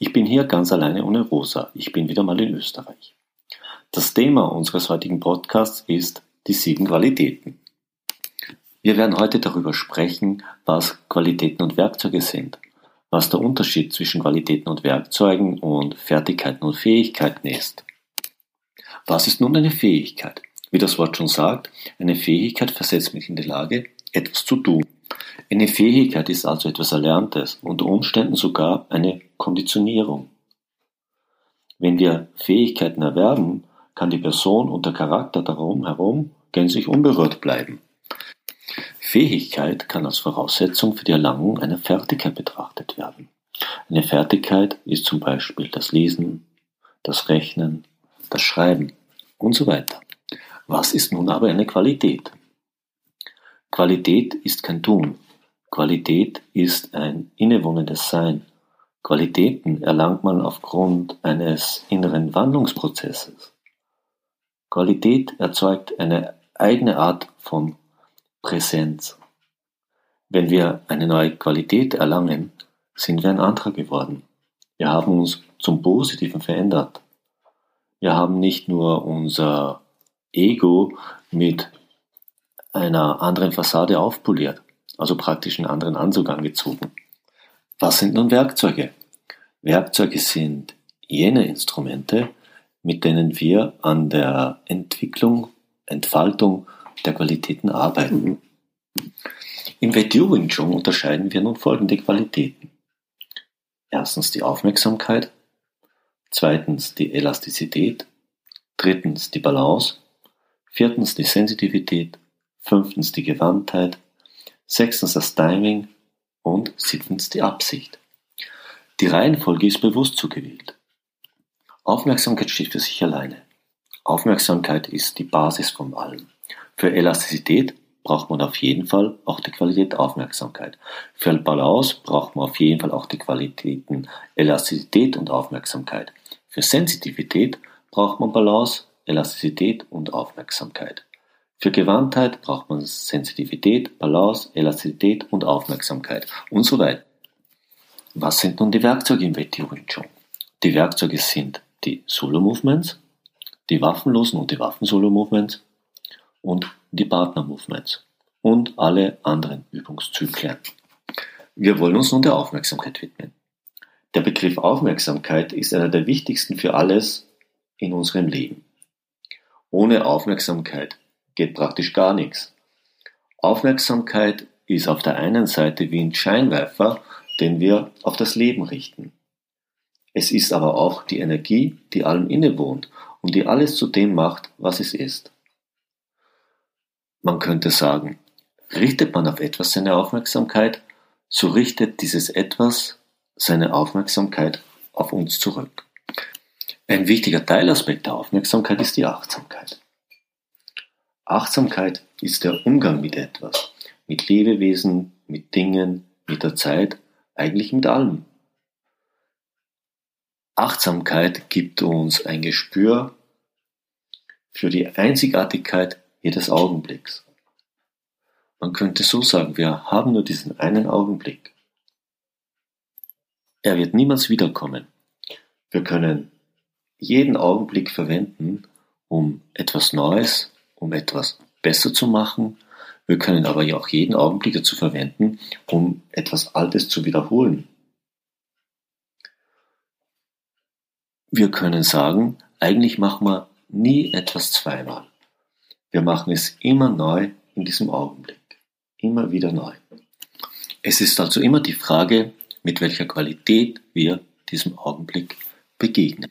Ich bin hier ganz alleine ohne Rosa. Ich bin wieder mal in Österreich. Das Thema unseres heutigen Podcasts ist die sieben Qualitäten. Wir werden heute darüber sprechen, was Qualitäten und Werkzeuge sind, was der Unterschied zwischen Qualitäten und Werkzeugen und Fertigkeiten und Fähigkeiten ist. Was ist nun eine Fähigkeit? Wie das Wort schon sagt, eine Fähigkeit versetzt mich in die Lage, etwas zu tun. Eine Fähigkeit ist also etwas Erlerntes, unter Umständen sogar eine Konditionierung. Wenn wir Fähigkeiten erwerben, kann die Person und der Charakter darum herum gänzlich unberührt bleiben. Fähigkeit kann als Voraussetzung für die Erlangung einer Fertigkeit betrachtet werden. Eine Fertigkeit ist zum Beispiel das Lesen, das Rechnen, das Schreiben und so weiter. Was ist nun aber eine Qualität? Qualität ist kein Tun. Qualität ist ein innewohnendes Sein. Qualitäten erlangt man aufgrund eines inneren Wandlungsprozesses. Qualität erzeugt eine eigene Art von Präsenz. Wenn wir eine neue Qualität erlangen, sind wir ein anderer geworden. Wir haben uns zum Positiven verändert. Wir haben nicht nur unser Ego mit einer anderen Fassade aufpoliert, also praktisch einen anderen Anzug angezogen. Was sind nun Werkzeuge? Werkzeuge sind jene Instrumente, mit denen wir an der Entwicklung, Entfaltung der Qualitäten arbeiten. Im WTO Wing Chun unterscheiden wir nun folgende Qualitäten. Erstens die Aufmerksamkeit, zweitens die Elastizität, drittens die Balance, viertens die Sensitivität, fünftens die Gewandtheit, sechstens das Timing und siebtens die Absicht. Die Reihenfolge ist bewusst zugewählt. Aufmerksamkeit steht für sich alleine. Aufmerksamkeit ist die Basis von allem. Für Elastizität braucht man auf jeden Fall auch die Qualität Aufmerksamkeit. Für Balance braucht man auf jeden Fall auch die Qualitäten Elastizität und Aufmerksamkeit. Für Sensitivität braucht man Balance, Elastizität und Aufmerksamkeit. Für Gewandtheit braucht man Sensitivität, Balance, Elastizität und Aufmerksamkeit und so weiter. Was sind nun die Werkzeuge im Wing Chun? Die Werkzeuge sind die Solo Movements, die waffenlosen und die Waffen-Solo Movements, und die Partner Movements und alle anderen Übungszyklen. Wir wollen uns nun der Aufmerksamkeit widmen. Der Begriff Aufmerksamkeit ist einer der wichtigsten für alles in unserem Leben. Ohne Aufmerksamkeit geht praktisch gar nichts. Aufmerksamkeit ist auf der einen Seite wie ein Scheinwerfer, den wir auf das Leben richten. Es ist aber auch die Energie, die allem innewohnt und die alles zu dem macht, was es ist. Man könnte sagen, richtet man auf etwas seine Aufmerksamkeit, so richtet dieses Etwas seine Aufmerksamkeit auf uns zurück. Ein wichtiger Teilaspekt der Aufmerksamkeit ist die Achtsamkeit. Achtsamkeit ist der Umgang mit etwas, mit Lebewesen, mit Dingen, mit der Zeit, eigentlich mit allem. Achtsamkeit gibt uns ein Gespür für die Einzigartigkeit jedes Augenblicks. Man könnte so sagen, wir haben nur diesen einen Augenblick. Er wird niemals wiederkommen. Wir können jeden Augenblick verwenden, um etwas Neues, um etwas besser zu machen. Wir können aber ja auch jeden Augenblick dazu verwenden, um etwas Altes zu wiederholen. Wir können sagen, eigentlich machen wir nie etwas zweimal. Wir machen es immer neu in diesem Augenblick. Immer wieder neu. Es ist also immer die Frage, mit welcher Qualität wir diesem Augenblick begegnen.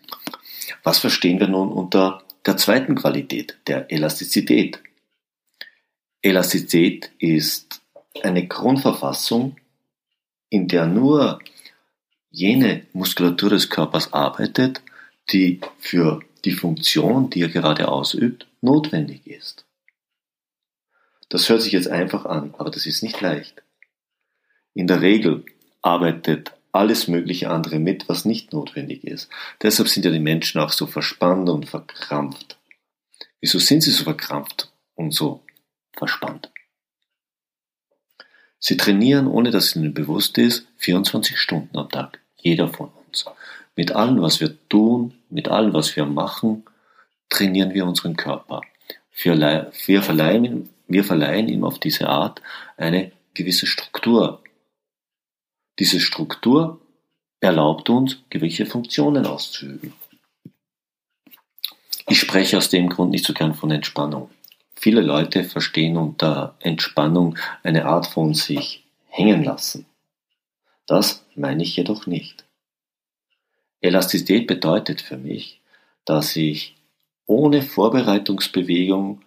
Was verstehen wir nun unter der zweiten Qualität, der Elastizität? Elastizität ist eine Grundverfassung, in der nur jene Muskulatur des Körpers arbeitet, die für die Funktion, die er gerade ausübt, notwendig ist. Das hört sich jetzt einfach an, aber das ist nicht leicht. In der Regel arbeitet alles mögliche andere mit, was nicht notwendig ist. Deshalb sind ja die Menschen auch so verspannt und verkrampft. Wieso sind sie so verkrampft und so verspannt? Sie trainieren, ohne dass ihnen bewusst ist, 24 Stunden am Tag. Jeder von uns. Mit allem, was wir tun, mit allem, was wir machen, trainieren wir unseren Körper. Wir, verleihen, wir verleihen ihm auf diese Art eine gewisse Struktur. Diese Struktur erlaubt uns, gewisse Funktionen auszuüben. Ich spreche aus dem Grund nicht so gern von Entspannung. Viele Leute verstehen unter Entspannung eine Art von sich hängen lassen. Das meine ich jedoch nicht. Elastizität bedeutet für mich, dass ich ohne Vorbereitungsbewegung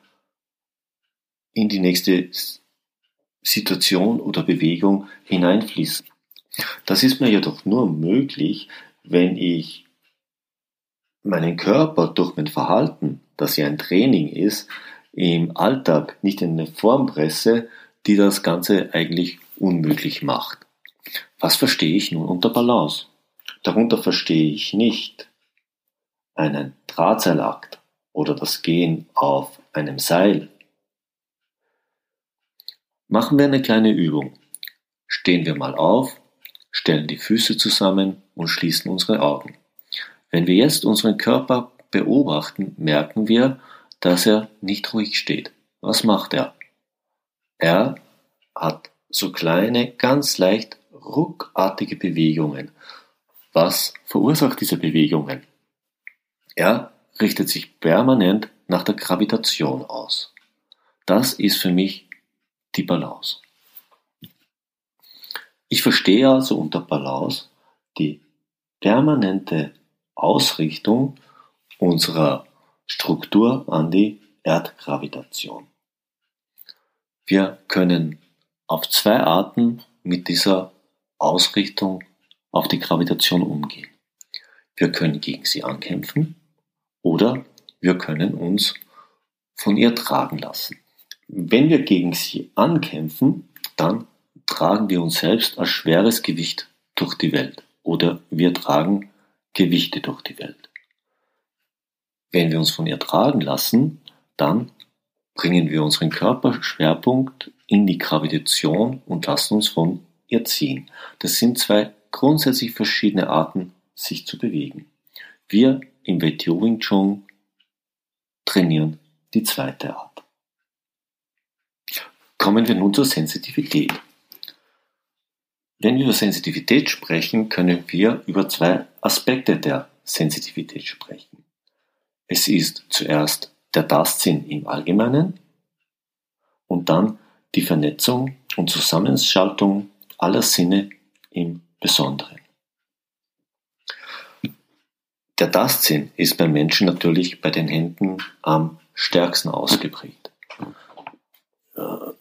in die nächste Situation oder Bewegung hineinfließe. Das ist mir jedoch nur möglich, wenn ich meinen Körper durch mein Verhalten, das ja ein Training ist, im Alltag nicht in eine Form presse, die das Ganze eigentlich unmöglich macht. Was verstehe ich nun unter Balance? Darunter verstehe ich nicht einen Drahtseilakt oder das Gehen auf einem Seil. Machen wir eine kleine Übung. Stehen wir mal auf, stellen die Füße zusammen und schließen unsere Augen. Wenn wir jetzt unseren Körper beobachten, merken wir, dass er nicht ruhig steht. Was macht er? Er hat so kleine, ganz leicht ruckartige Bewegungen. Was verursacht diese Bewegungen? Er richtet sich permanent nach der Gravitation aus. Das ist für mich die Balance. Ich verstehe also unter Balance die permanente Ausrichtung unserer Struktur an die Erdgravitation. Wir können auf zwei Arten mit dieser Ausrichtung auf die Gravitation umgehen. Wir können gegen sie ankämpfen oder wir können uns von ihr tragen lassen. Wenn wir gegen sie ankämpfen, dann tragen wir uns selbst als schweres Gewicht durch die Welt oder wir tragen Gewichte durch die Welt. Wenn wir uns von ihr tragen lassen, dann bringen wir unseren Körperschwerpunkt in die Gravitation und lassen uns von ihr ziehen. Das sind zwei grundsätzlich verschiedene Arten, sich zu bewegen. Wir im WTO Wing Chun trainieren die zweite Art. Kommen wir nun zur Sensitivität. Wenn wir über Sensitivität sprechen, können wir über zwei Aspekte der Sensitivität sprechen. Es ist zuerst der Tastsinn im Allgemeinen und dann die Vernetzung und Zusammenschaltung aller Sinne im Besonderen. Der Tastsinn ist beim Menschen natürlich bei den Händen am stärksten ausgeprägt.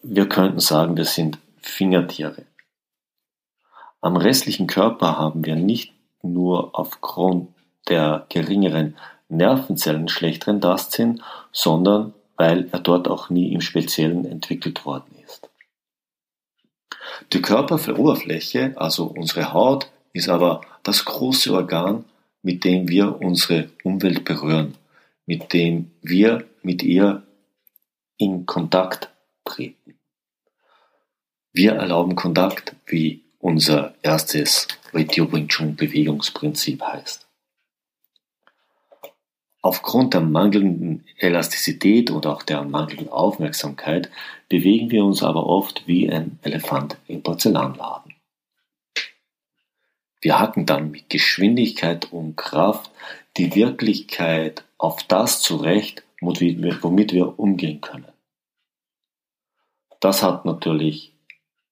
Wir könnten sagen, das sind Fingertiere. Am restlichen Körper haben wir nicht nur aufgrund der geringeren Nervenzellen schlechteren Tastsinn, sondern weil er dort auch nie im Speziellen entwickelt worden ist. Die Körperoberfläche, also unsere Haut, ist aber das große Organ, mit dem wir unsere Umwelt berühren, mit dem wir mit ihr in Kontakt treten. Wir erlauben Kontakt, wie unser erstes Ritual Wing Chun Bewegungsprinzip heißt. Aufgrund der mangelnden Elastizität oder auch der mangelnden Aufmerksamkeit bewegen wir uns aber oft wie ein Elefant im Porzellanladen. Wir hacken dann mit Geschwindigkeit und Kraft die Wirklichkeit auf das zurecht, womit wir umgehen können. Das hat natürlich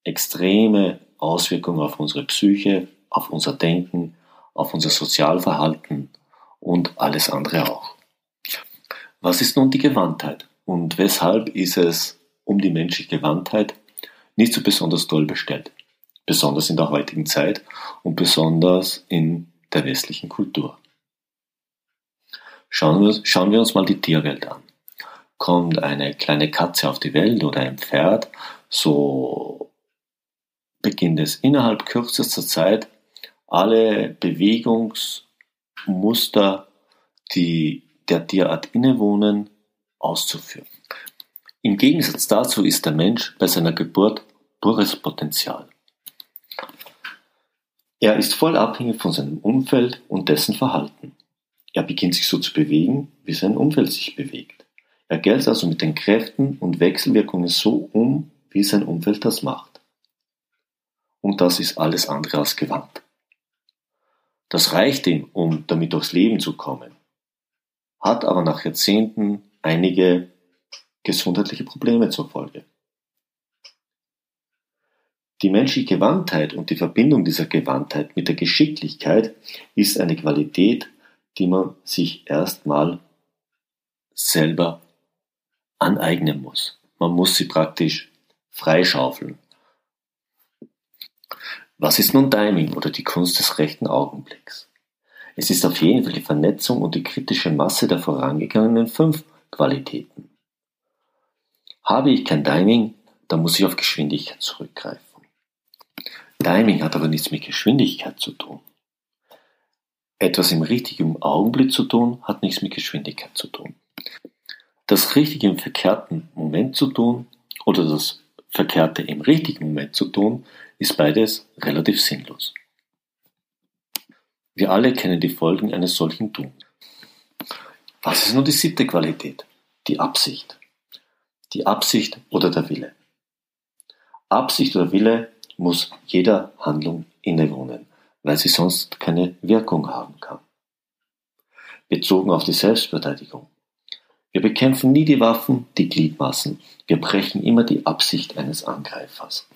extreme Auswirkungen auf unsere Psyche, auf unser Denken, auf unser Sozialverhalten und alles andere auch. Was ist nun die Gewandtheit und weshalb ist es um die menschliche Gewandtheit nicht so besonders toll bestellt? besonders in der heutigen Zeit und besonders in der westlichen Kultur. Schauen wir, schauen wir uns mal die Tierwelt an. Kommt eine kleine Katze auf die Welt oder ein Pferd, so beginnt es innerhalb kürzester Zeit alle Bewegungsmuster, die der Tierart innewohnen, auszuführen. Im Gegensatz dazu ist der Mensch bei seiner Geburt pures Potenzial. Er ist voll abhängig von seinem Umfeld und dessen Verhalten. Er beginnt sich so zu bewegen, wie sein Umfeld sich bewegt. Er geht also mit den Kräften und Wechselwirkungen so um, wie sein Umfeld das macht. Und das ist alles andere als gewandt. Das reicht ihm, um damit durchs Leben zu kommen, hat aber nach Jahrzehnten einige gesundheitliche Probleme zur Folge. Die menschliche Gewandtheit und die Verbindung dieser Gewandtheit mit der Geschicklichkeit ist eine Qualität, die man sich erstmal selber aneignen muss. Man muss sie praktisch freischaufeln. Was ist nun Timing oder die Kunst des rechten Augenblicks? Es ist auf jeden Fall die Vernetzung und die kritische Masse der vorangegangenen fünf Qualitäten. Habe ich kein Timing, dann muss ich auf Geschwindigkeit zurückgreifen. Timing hat aber nichts mit Geschwindigkeit zu tun. Etwas im richtigen Augenblick zu tun, hat nichts mit Geschwindigkeit zu tun. Das Richtige im verkehrten Moment zu tun oder das Verkehrte im richtigen Moment zu tun, ist beides relativ sinnlos. Wir alle kennen die Folgen eines solchen Tuns. Was ist nun die siebte Qualität? Die Absicht. Die Absicht oder der Wille. Absicht oder Wille muss jeder Handlung innewohnen, weil sie sonst keine Wirkung haben kann. Bezogen auf die Selbstverteidigung. Wir bekämpfen nie die Waffen, die Gliedmaßen. Wir brechen immer die Absicht eines Angreifers.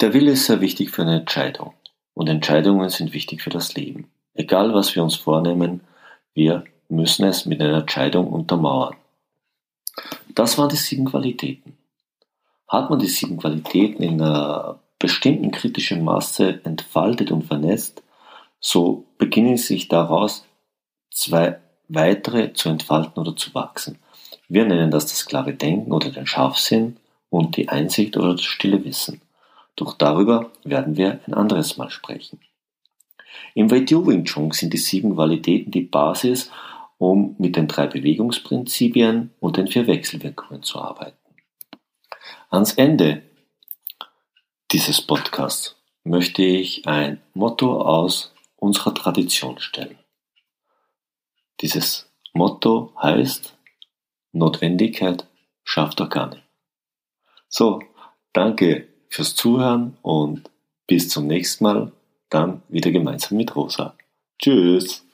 Der Wille ist sehr wichtig für eine Entscheidung. Und Entscheidungen sind wichtig für das Leben. Egal was wir uns vornehmen, wir müssen es mit einer Entscheidung untermauern. Das waren die sieben Qualitäten. Hat man die sieben Qualitäten in einer bestimmten kritischen Masse entfaltet und vernetzt, so beginnen sich daraus zwei weitere zu entfalten oder zu wachsen. Wir nennen das das klare Denken oder den Scharfsinn und die Einsicht oder das stille Wissen. Doch darüber werden wir ein anderes Mal sprechen. Im Weitio Wing Chun sind die sieben Qualitäten die Basis, um mit den drei Bewegungsprinzipien und den vier Wechselwirkungen zu arbeiten. Ans Ende dieses Podcasts möchte ich ein Motto aus unserer Tradition stellen. Dieses Motto heißt Notwendigkeit schafft Organe. So, danke fürs Zuhören und bis zum nächsten Mal, dann wieder gemeinsam mit Rosa. Tschüss!